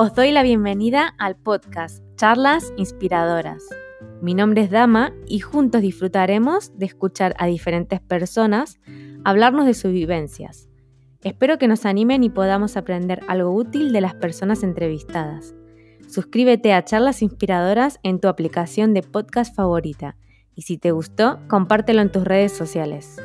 Os doy la bienvenida al podcast Charlas Inspiradoras. Mi nombre es Dama y juntos disfrutaremos de escuchar a diferentes personas hablarnos de sus vivencias. Espero que nos animen y podamos aprender algo útil de las personas entrevistadas. Suscríbete a Charlas Inspiradoras en tu aplicación de podcast favorita y si te gustó, compártelo en tus redes sociales.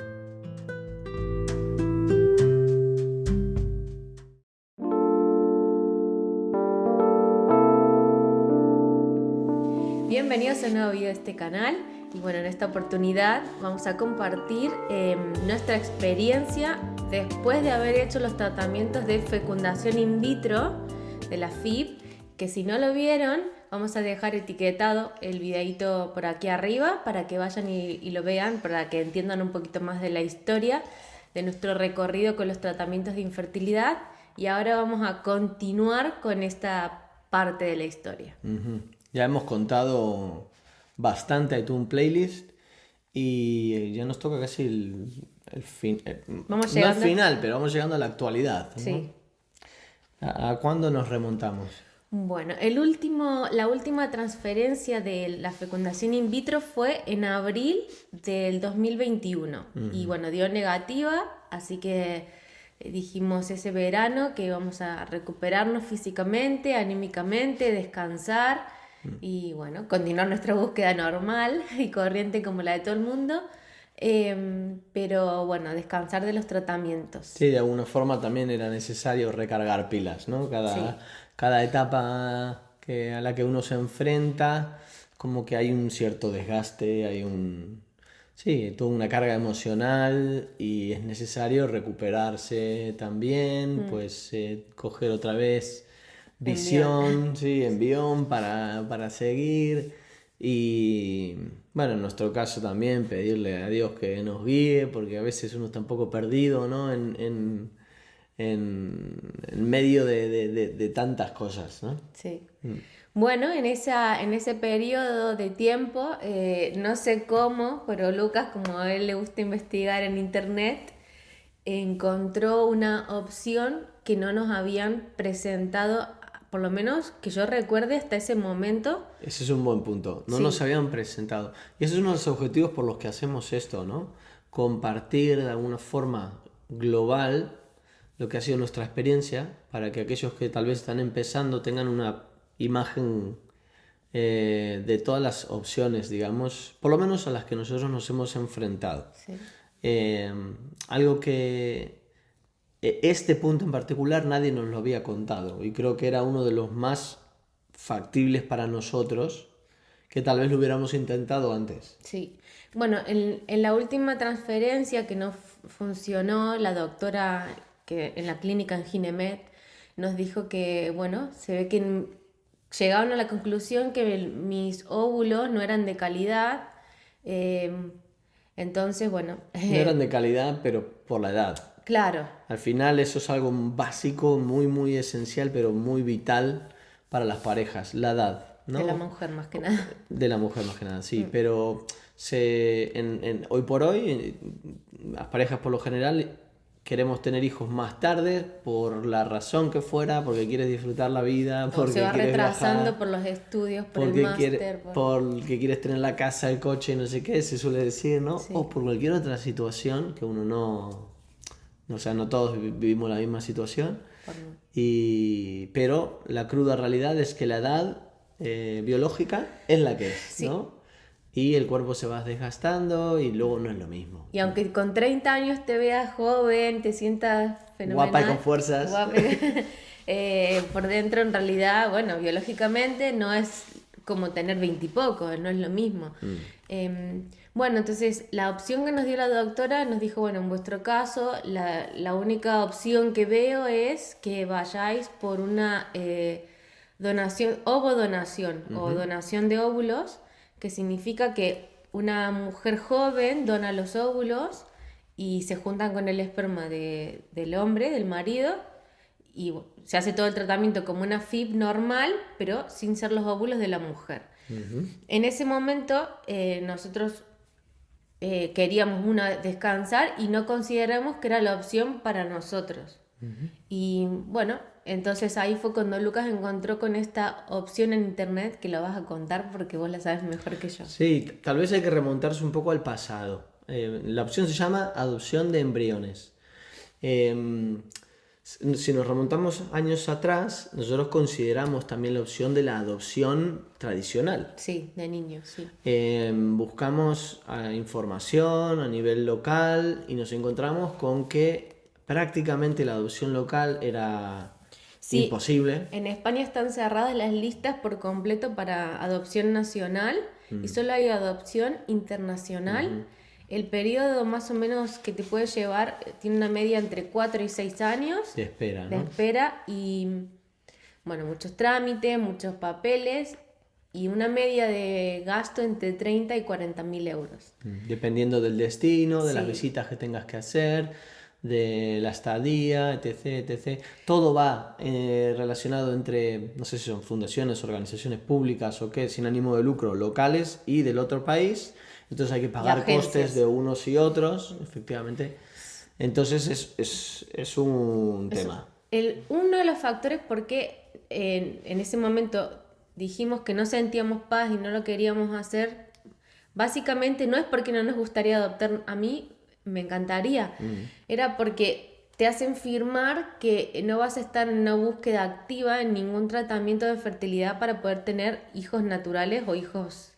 Bienvenidos a un nuevo video de este canal. Y bueno, en esta oportunidad vamos a compartir em, nuestra experiencia después de haber hecho los tratamientos de fecundación in vitro de la FIP, que si no lo vieron, vamos a dejar etiquetado el videito por aquí arriba para que vayan y, y lo vean, para que entiendan un poquito más de la historia de nuestro recorrido con los tratamientos de infertilidad. Y ahora vamos a continuar con esta parte de la historia. Ya hemos contado bastante, un playlist y ya nos toca casi el, fin. eh, Vamos no al final, pero vamos llegando a la actualidad. ¿no? Sí. ¿A, a cuándo nos remontamos? Bueno, el último, la última transferencia de la fecundación in vitro fue en abril del 2021 y bueno, dio negativa, así que eh, dijimos ese verano que íbamos a recuperarnos físicamente, anímicamente, descansar y bueno, continuar nuestra búsqueda normal y corriente como la de todo el mundo, em, pero bueno, descansar de los tratamientos. Sí, de alguna forma también era necesario recargar pilas, ¿no? Cada, Sí. cada etapa que, a la que uno se enfrenta, como que hay un cierto desgaste, hay un... Sí, toda una carga emocional y es necesario recuperarse también, pues eh, coger otra vez visión, sí, envión para, para seguir y bueno, en nuestro caso también pedirle a Dios que nos guíe, porque a veces uno está un poco perdido, ¿no? En, en, en, en medio de, de- de- de tantas cosas, ¿no? Sí. Bueno, en, esa, en ese periodo de tiempo, eh, no sé cómo, pero Lucas, como a él le gusta investigar en internet, encontró una opción que no nos habían presentado, por lo menos que yo recuerde hasta ese momento. Ese es un buen punto. No Sí. nos habían presentado. Y ese es uno de los objetivos por los que hacemos esto, ¿no? Compartir de alguna forma global lo que ha sido nuestra experiencia para que aquellos que tal vez están empezando tengan una imagen eh, de todas las opciones, digamos, por lo menos a las que nosotros nos hemos enfrentado. Sí. Eh, algo que este punto en particular nadie nos lo había contado y creo que era uno de los más factibles para nosotros que tal vez lo hubiéramos intentado antes. Sí. Bueno, en, en la última transferencia que no funcionó, la doctora que en la clínica en Ginemet nos dijo que, bueno, se ve que llegaron a la conclusión que mis óvulos no eran de calidad. eh, entonces, bueno, No eran de calidad, pero por la edad. Claro, Al final eso es algo básico, muy, muy esencial, pero muy vital para las parejas, la edad. ¿no? de la mujer más que nada. De la mujer más que nada, sí, pero se, en, en- hoy por hoy las parejas por lo general queremos tener hijos más tarde por la razón que fuera, porque quieres disfrutar la vida, O porque se va quieres retrasando por los estudios, por el máster. quiere- por- porque quieres tener la casa, el coche y no sé qué, se suele decir, ¿no? Sí. O por cualquier otra situación que uno no... O sea, no todos vi- vivimos la misma situación. Y, pero la cruda realidad es que la edad eh, biológica es la que es, Sí. ¿no? Y el cuerpo se va desgastando y luego no es lo mismo. Y aunque con 30 años te veas joven, te sientas fenomenal. Guapa y con fuerzas. guapa eh, por dentro, en realidad, bueno, biológicamente no es como tener 20 y poco, no es lo mismo. Mm. Eh, bueno, entonces la opción que nos dio la doctora nos dijo, bueno, en vuestro caso, la, la única opción que veo es que vayáis por una eh, donación, ovodonación o donación de óvulos, que significa que una mujer joven dona los óvulos y se juntan con el esperma de- del hombre, del marido, y bueno, se hace todo el tratamiento como una FIP normal, pero sin ser los óvulos de la mujer. En ese momento eh, nosotros eh, queríamos una descansar y no consideramos que era la opción para nosotros. Y bueno, entonces ahí fue cuando Lucas encontró con esta opción en internet que lo vas a contar porque vos la sabes mejor que yo. Sí, tal vez hay que remontarse un poco al pasado. Eh, la opción se llama adopción de embriones. Si nos remontamos años atrás, nosotros consideramos también la opción de la adopción tradicional. Sí, de niños, sí. Em, buscamos ah, información a nivel local y nos encontramos con que prácticamente la adopción local era imposible. En España están cerradas las listas por completo para adopción nacional y mm. solo hay adopción internacional. El periodo más o menos que te puede llevar tiene una media entre 4 y 6 años. De espera, ¿no? De espera y, bueno, muchos trámites, muchos papeles y una media de gasto entre 30 y 40 mil euros. Mm, dependiendo del destino, de las visitas que tengas que hacer de la estadía, etc, etc. Todo va eh, relacionado entre, no sé si son fundaciones, organizaciones públicas o qué, sin ánimo de lucro, locales y del otro país. Entonces hay que pagar costes de unos y otros, efectivamente. Entonces es, es, es un tema. El, uno de los factores por qué en, en ese momento dijimos que no sentíamos paz y no lo queríamos hacer, básicamente no es porque no nos gustaría adoptar a mí, me encantaría. Mm. Era porque te hacen firmar que no vas a estar en una búsqueda activa en ningún tratamiento de fertilidad para poder tener hijos naturales o hijos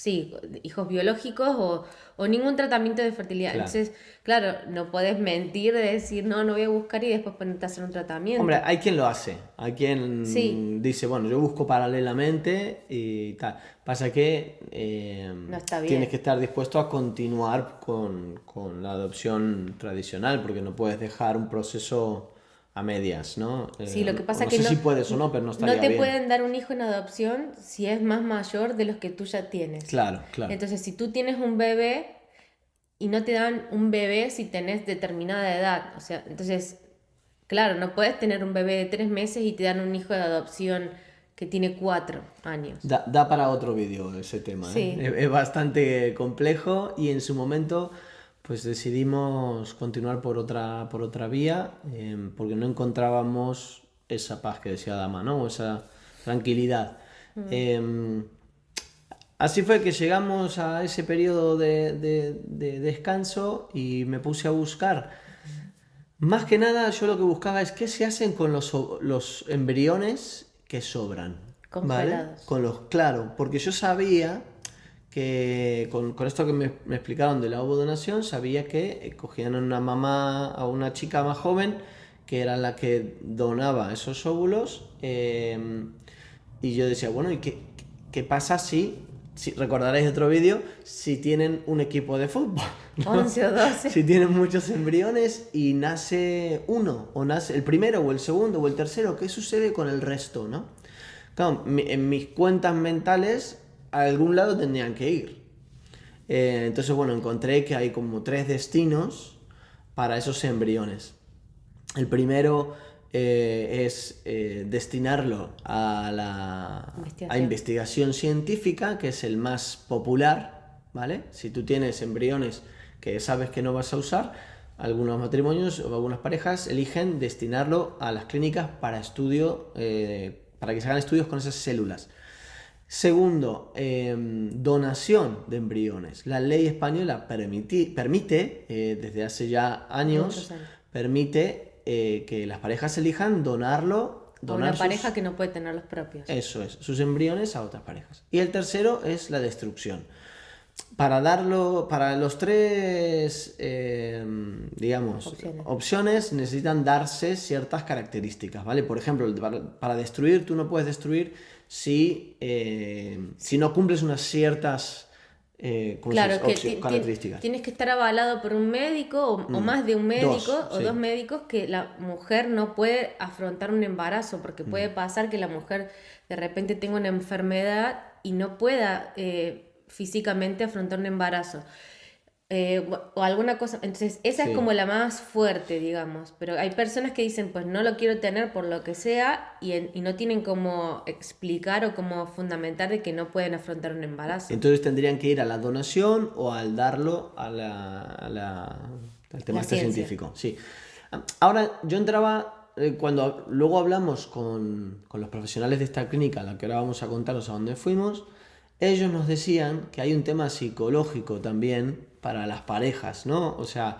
sí, hijos biológicos o, o, ningún tratamiento de fertilidad. Entonces, claro, no puedes mentir de decir, no, no voy a buscar y después ponerte a hacer un tratamiento. Hombre, hay quien lo hace, hay quien dice, bueno, yo busco paralelamente y tal. Pasa que eh, tienes que estar dispuesto a continuar con, con la adopción tradicional, porque no puedes dejar un proceso a medias, ¿no? Sí, lo que eh, pasa es que sé no, si puedes o no, pero no estaría No te pueden dar un hijo en adopción si es más mayor de los que tú ya tienes. Claro, claro. Entonces, si tú tienes un bebé y no te dan un bebé si tenés determinada edad, o sea, entonces, claro, no puedes tener un bebé de tres meses y te dan un hijo de adopción que tiene cuatro años. Da, da para otro vídeo ese tema, ¿eh? sí. es bastante complejo y en su momento pues decidimos continuar por otra, por otra vía, em, porque no encontrábamos esa paz que decía Dama, ¿no? esa tranquilidad. Mm. Em, así fue que llegamos a ese periodo de, descanso y me puse a buscar. Más que nada, yo lo que buscaba es qué se hacen con los, los embriones que sobran. Congelados. Con los, claro, porque yo sabía que con, con esto que me, me, explicaron de la ovodonación, sabía que eh, cogían a una mamá, a una chica más joven, que era la que donaba esos óvulos, em, y yo decía, bueno, ¿y qué, qué pasa si, si recordaréis otro vídeo, si tienen un equipo de fútbol? 11 o 12. Si tienen muchos embriones y nace uno, o nace el primero, o el segundo, o el tercero, ¿qué sucede con el resto, no? Claro, en mis cuentas mentales a algún lado tendrían que ir. Eh, entonces, bueno, encontré que hay como tres destinos para esos embriones. El primero eh, es eh, destinarlo a la investigación. A investigación científica, que es el más popular, ¿vale? Si tú tienes embriones que sabes que no vas a usar, algunos matrimonios o algunas parejas eligen destinarlo a las clínicas para estudio, para que se hagan estudios con esas células. Segundo, em, donación de embriones. La ley española permite, eh, desde hace ya años, permite eh, que las parejas elijan donarlo. Donar a una pareja que no puede tener los propios. Eso es, sus embriones a otras parejas. Y el tercero es la destrucción. Para darlo, para los tres, em, digamos, opciones. necesitan darse ciertas características, ¿vale? Por ejemplo, para destruir, tú no puedes destruir si, eh, si no cumples unas ciertas eh, claro, que características. Tienes que estar avalado por un médico o, mm. más de un médico o dos médicos que la mujer no puede afrontar un embarazo porque puede mm. pasar que la mujer de repente tenga una enfermedad y no pueda eh, físicamente afrontar un embarazo. Eh, o alguna cosa. Entonces, esa es como la más fuerte, digamos. Pero hay personas que dicen, pues no lo quiero tener por lo que sea y, y no tienen como explicar o como fundamentar de que no pueden afrontar un embarazo. Entonces tendrían que ir a la donación o al darlo a la, a la al tema este científico. Sí. Ahora, yo entraba, eh, cuando luego hablamos con, con, los profesionales de esta clínica, a la que ahora vamos a contaros a dónde fuimos, ellos nos decían que hay un tema psicológico también para las parejas, ¿no? O sea,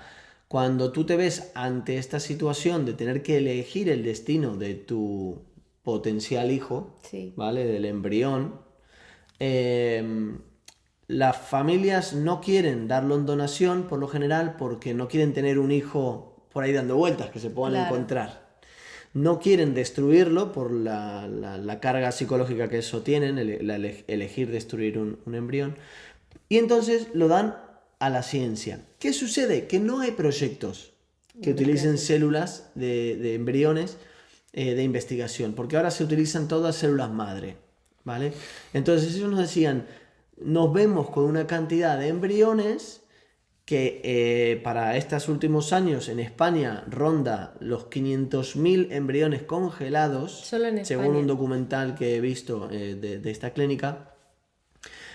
cuando tú te ves ante esta situación de tener que elegir el destino de tu potencial hijo, ¿vale? Del embrión, em, las familias no quieren darlo en donación por lo general porque no quieren tener un hijo por ahí dando vueltas que se puedan encontrar. No quieren destruirlo por la, carga psicológica que eso tienen, elegir destruir un, embrión. Y entonces lo dan a la ciencia. ¿Qué sucede? Que no hay proyectos que utilicen células de, embriones eh, de investigación, porque ahora se utilizan todas células madre. ¿Vale? Entonces ellos nos decían, nos vemos con una cantidad de embriones que eh, para estos últimos años en España ronda los 500.000 embriones congelados, según un documental que he visto eh, de, esta clínica.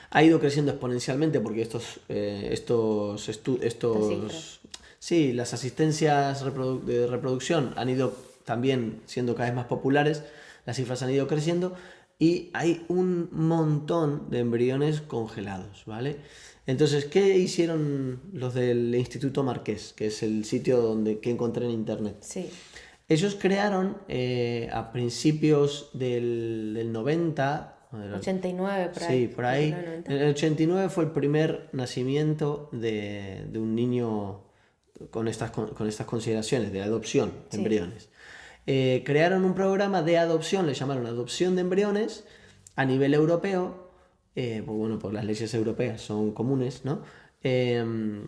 Ha ido creciendo exponencialmente porque estos, eh, estos, estos sí, las asistencias de reproducción han ido también siendo cada vez más populares, las cifras han ido creciendo y hay un montón de embriones congelados, ¿vale? Entonces, ¿qué hicieron los del Instituto Marqués, que es el sitio donde, que encontré en internet? Sí. Ellos crearon eh, a principios del, del 90... 89, por ahí. Sí, por ahí. En el 89 fue el primer nacimiento de, de un niño con estas, con, estas consideraciones de adopción de embriones. Eh, crearon un programa de adopción, le llamaron adopción de embriones, a nivel europeo, eh, pues bueno, por las leyes europeas son comunes, ¿no? Em,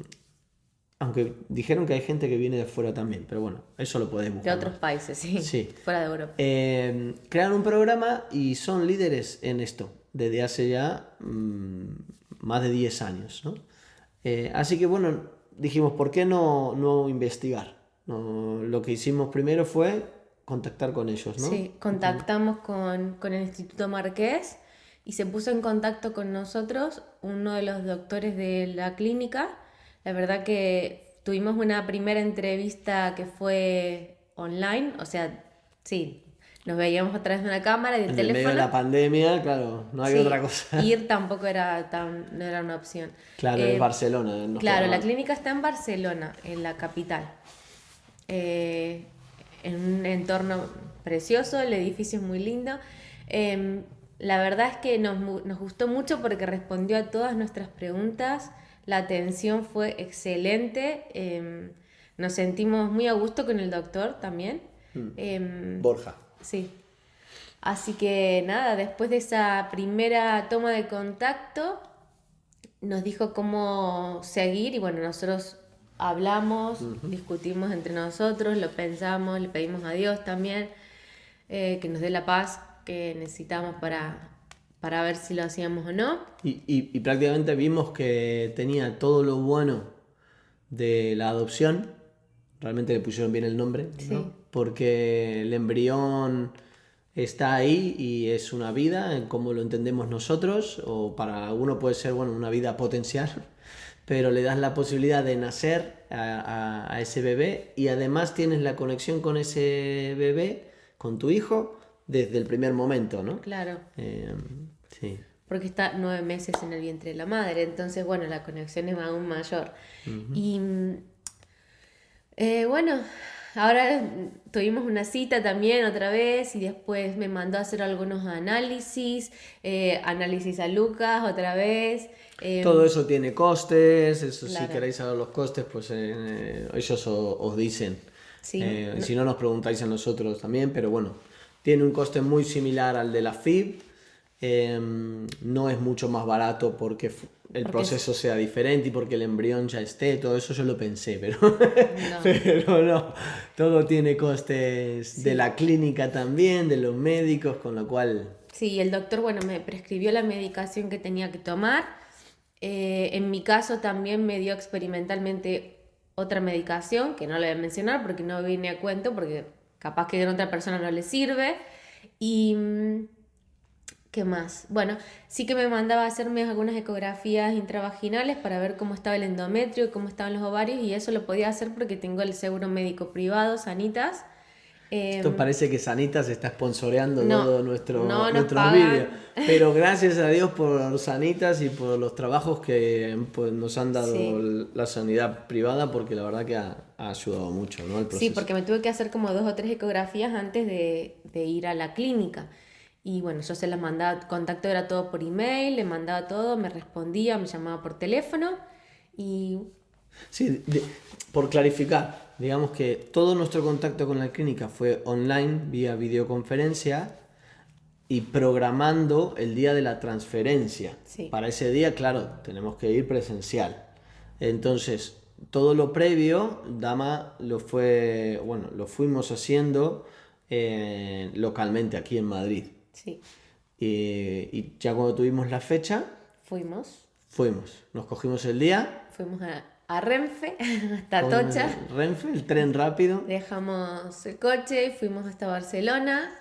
aunque dijeron que hay gente que viene de fuera también, pero bueno, eso lo podemos buscar. De otros países, sí. Fuera de Europa. Eh, crearon un programa y son líderes en esto desde hace ya mm, más de 10 años, ¿no? Eh, así que bueno, dijimos, ¿por qué no, no investigar? lo que hicimos primero fue contactar con ellos, ¿no? Sí, contactamos con, con el Instituto Marqués y se puso en contacto con nosotros uno de los doctores de la clínica. La verdad que tuvimos una primera entrevista que fue online, o sea, sí, nos veíamos a través de una cámara y del teléfono. En medio de la pandemia, claro, no había otra cosa. Ir tampoco era, tan, no era una opción. Claro, en eh, Barcelona. claro, la clínica está en Barcelona, en la capital. Eh, en un entorno precioso, el edificio es muy lindo. Em, la verdad es que nos, gustó mucho porque respondió a todas nuestras preguntas, la atención fue excelente, em, nos sentimos muy a gusto con el doctor también. Hmm. Em, Borja. Sí. Así que nada, después de esa primera toma de contacto, nos dijo cómo seguir y bueno, nosotros hablamos, discutimos entre nosotros, lo pensamos, le pedimos a Dios también eh, que nos dé la paz que necesitamos para, para ver si lo hacíamos o no. Y, y, prácticamente vimos que tenía todo lo bueno de la adopción, realmente le pusieron bien el nombre, porque el embrión está ahí y es una vida, en como lo entendemos nosotros, o para alguno puede ser bueno, una vida potencial, pero le das la posibilidad de nacer a, a ese bebé y además tienes la conexión con ese bebé, con tu hijo, desde el primer momento, ¿no? Claro. Eh, sí. Porque está nueve meses en el vientre de la madre, entonces, bueno, la conexión es aún mayor. Y eh, bueno, ahora tuvimos una cita también otra vez y después me mandó a hacer algunos análisis, eh, análisis a Lucas otra vez. Todo eso tiene costes, eso si queréis saber los costes, pues ellos os, dicen. Sí, Si no nos preguntáis a nosotros también, pero bueno, tiene un coste muy similar al de la FIB. Em, no es mucho más barato porque el proceso sea diferente y porque el embrión ya esté, todo eso yo lo pensé, pero no, pero no. todo tiene costes de la clínica también, de los médicos, con lo cual... Sí, el doctor, bueno, me prescribió la medicación que tenía que tomar. Eh, en mi caso también me dio experimentalmente otra medicación, que no le voy a mencionar porque no vine a cuento, porque capaz que a otra persona no le sirve. Y mm, ¿Qué más? Bueno, sí que me mandaba a hacerme algunas ecografías intravaginales para ver cómo estaba el endometrio cómo estaban los ovarios y eso lo podía hacer porque tengo el seguro médico privado, Sanitas. Esto Em, parece que Sanitas está sponsoreando no, todo nuestro, no nuestros vídeos. Pero gracias a Dios por Sanitas y por los trabajos que pues, nos han dado Sí. la sanidad privada, porque la verdad que ha, ha ayudado mucho ¿no? el proceso. Sí, porque me tuve que hacer como dos o tres ecografías antes de, de ir a la clínica. Y bueno, yo se las mandaba, contacto era todo por email, le mandaba todo, me respondía, me llamaba por teléfono y Sí, de- por clarificar, digamos que todo nuestro contacto con la clínica fue online, vía videoconferencia y programando el día de la transferencia. Sí. Para ese día, claro, tenemos que ir presencial. Entonces, todo lo previo, Dama lo fue, bueno, lo fuimos haciendo eh, localmente aquí en Madrid. Sí, Y, y ya cuando tuvimos la fecha, fuimos, fuimos. Nos cogimos el día, fuimos a, a Renfe, hasta Tocha, Renfe, el tren rápido. dejamos el coche, fuimos hasta Barcelona,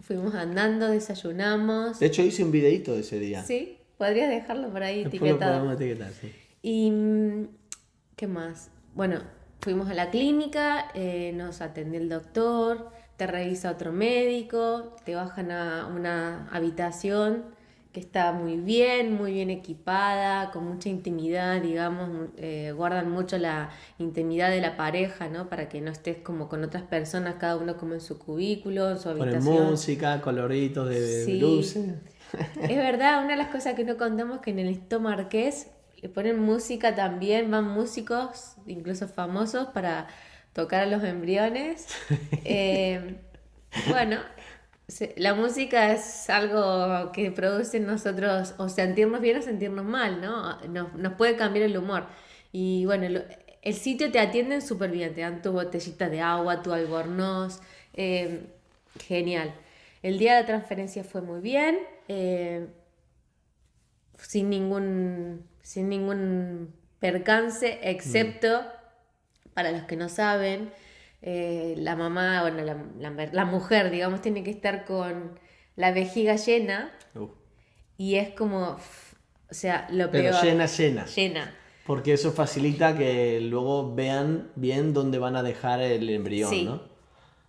fuimos andando, desayunamos. De hecho, hice un videito de ese día. Sí, podrías dejarlo por ahí Después lo etiquetado. podemos etiquetar, sí. Y ¿qué más? Bueno, fuimos a la clínica, eh, nos atendió el doctor, te revisa otro médico, te bajan a una habitación que está muy bien, muy bien equipada, con mucha intimidad, digamos, eh, guardan mucho la intimidad de la pareja, ¿no? Para que no estés como con otras personas, cada uno como en su cubículo, en su Ponen habitación. música, coloritos de Sí. luces. Es verdad, una de las cosas que no contamos es que en el Hito Marqués le ponen música también, van músicos, incluso famosos, para tocar a los embriones. Eh, bueno, la música es algo que produce en nosotros o sentirnos bien o sentirnos mal, ¿no? Nos, nos puede cambiar el humor. Y bueno, el sitio te atienden súper bien, te dan tu botellita de agua, tu albornoz, eh, genial. El día de la transferencia fue muy bien, eh, sin ningún, sin ningún percance, excepto, para los que no saben, eh, la mamá, bueno, la, la- la mujer, digamos, tiene que estar con la vejiga llena Uh, y es como, o sea, lo Pero peor. llena, llena. Llena. Porque eso facilita que luego vean bien dónde van a dejar el embrión, Sí. ¿no?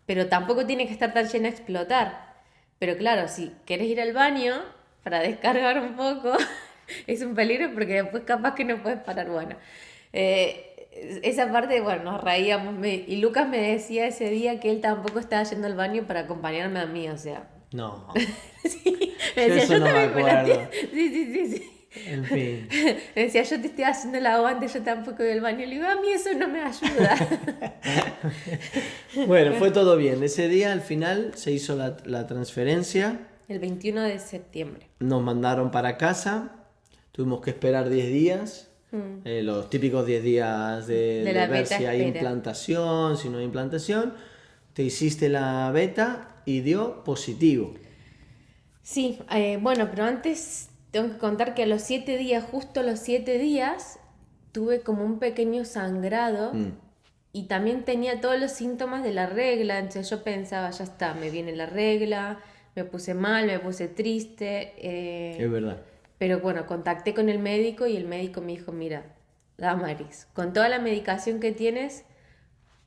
Pero tampoco tiene que estar tan llena a explotar. Pero claro, si querés ir al baño para descargar un poco, es un peligro porque después capaz que no puedes parar. Bueno, eh, esa parte, bueno, nos reíamos. me- y Lucas me decía ese día que él tampoco estaba yendo al baño para acompañarme a mí, o sea. No. Sí, me decía, yo no también me la Sí, sí, sí, sí. En fin. Me decía, yo te estoy haciendo el aguante, yo tampoco voy al baño. Le digo, a mí eso no me ayuda. Bueno, fue todo bien. Ese día al final se hizo la, la transferencia. El 21 de septiembre. Nos mandaron para casa. Tuvimos que esperar 10 días. Eh, los típicos 10 días de, Mm. De de la ver si hay implantación, si no hay implantación. Te hiciste la beta y dio positivo. Sí, eh, bueno, pero antes tengo que contar que a los siete días, justo a los siete días, tuve como un pequeño sangrado Mm. y también tenía todos los síntomas de la regla. Entonces yo pensaba, ya está, me viene la regla, me puse mal, me puse triste. eh, Es verdad. Pero bueno, contacté con el médico y el médico me dijo, mira, Damaris, con toda la medicación que tienes,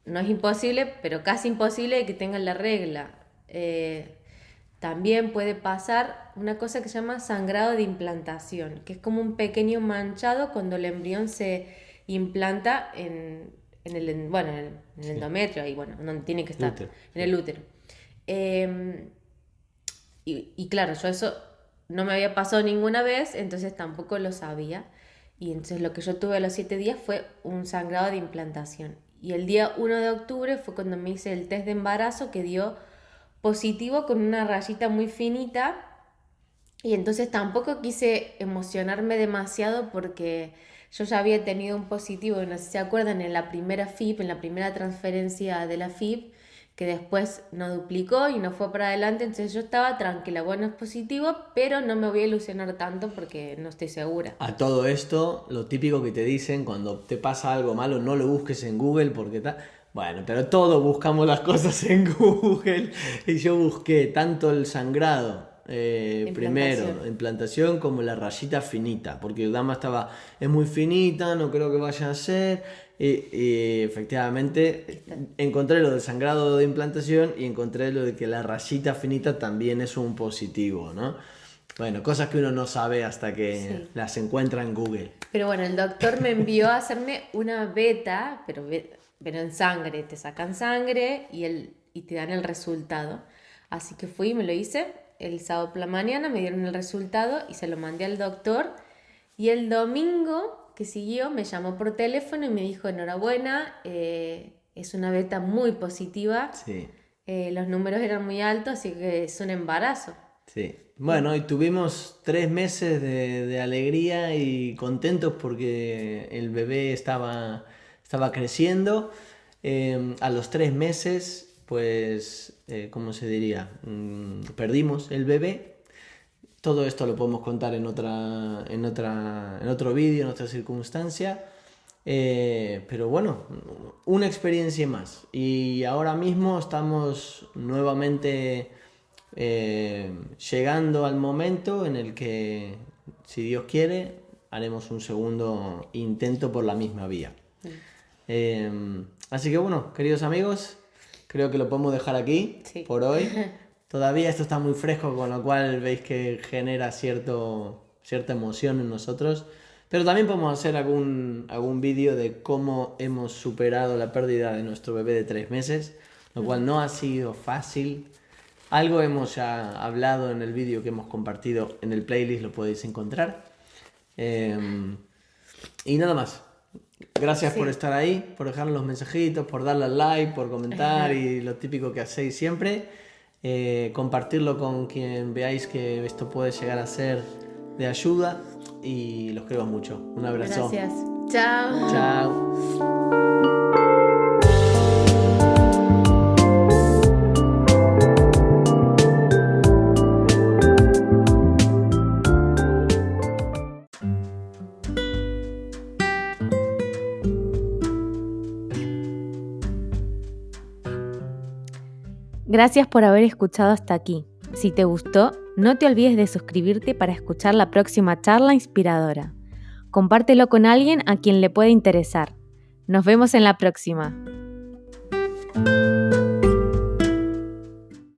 no es imposible, pero casi imposible que tengas la regla. Eh, también puede pasar una cosa que se llama sangrado de implantación, que es como un pequeño manchado cuando el embrión se implanta en, en el, en- bueno, en el, en el endometrio, ahí, bueno, donde tiene que estar, Útero, en el útero. Em, y, y claro, yo eso no me había pasado ninguna vez, entonces tampoco lo sabía. Y entonces lo que yo tuve a los siete días fue un sangrado de implantación. Y el día 1 de octubre fue cuando me hice el test de embarazo que dio positivo con una rayita muy finita. Y entonces tampoco quise emocionarme demasiado porque yo ya había tenido un positivo, no sé si se acuerdan, en la primera FIP, en la primera transferencia de la FIP, que después no duplicó y no fue para adelante, entonces yo estaba tranquila, bueno, es positivo, pero no me voy a ilusionar tanto porque no estoy segura. A todo esto, lo típico que te dicen cuando te pasa algo malo, no lo busques en Google porque tal. Bueno, pero todos buscamos las cosas en Google. Y yo busqué tanto el sangrado eh, Implantación. primero, implantación como la rayita finita, porque Dama estaba, es muy finita, no creo que vaya a ser. Y, y efectivamente encontré lo del sangrado de implantación y encontré lo de que la rayita finita también es un positivo, ¿no? Bueno, cosas que uno no sabe hasta que Sí. las encuentra en Google. Pero bueno, el doctor me envió a hacerme una beta, pero, pero en sangre. Te sacan sangre y, el, y te dan el resultado. Así que fui y me lo hice. El sábado por la mañana me dieron el resultado y se lo mandé al doctor. Y el domingo que siguió me llamó por teléfono y me dijo, enhorabuena, eh, es una beta muy positiva. Sí. Eh, los números eran muy altos, así que es un embarazo. Sí. Bueno, y tuvimos tres meses de, de alegría y contentos porque el bebé estaba, estaba creciendo. Eh, a los tres meses, pues, eh, ¿cómo se diría? Mm, perdimos el bebé. Todo esto lo podemos contar en otra, en otra, en otro vídeo, en otra circunstancia. Eh, pero bueno, una experiencia más. Y ahora mismo estamos nuevamente eh, llegando al momento en el que, si Dios quiere, haremos un segundo intento por la misma vía. Eh, así que bueno, queridos amigos, creo que lo podemos dejar aquí Sí. por hoy. Todavía esto está muy fresco, con lo cual veis que genera cierto, cierta emoción en nosotros. Pero también podemos hacer algún, algún vídeo de cómo hemos superado la pérdida de nuestro bebé de tres meses, lo cual no ha sido fácil. Algo hemos ya hablado en el vídeo que hemos compartido en el playlist, lo podéis encontrar. Em, y nada más. Gracias por estar ahí, por dejar los mensajitos, por darle al like, por comentar y lo típico que hacéis siempre. Eh, compartirlo con quien veáis que esto puede llegar a ser de ayuda y los creo mucho. Un abrazo. Gracias. Chao. Chao. Gracias por haber escuchado hasta aquí. Si te gustó, no te olvides de suscribirte para escuchar la próxima charla inspiradora. Compártelo con alguien a quien le pueda interesar. Nos vemos en la próxima.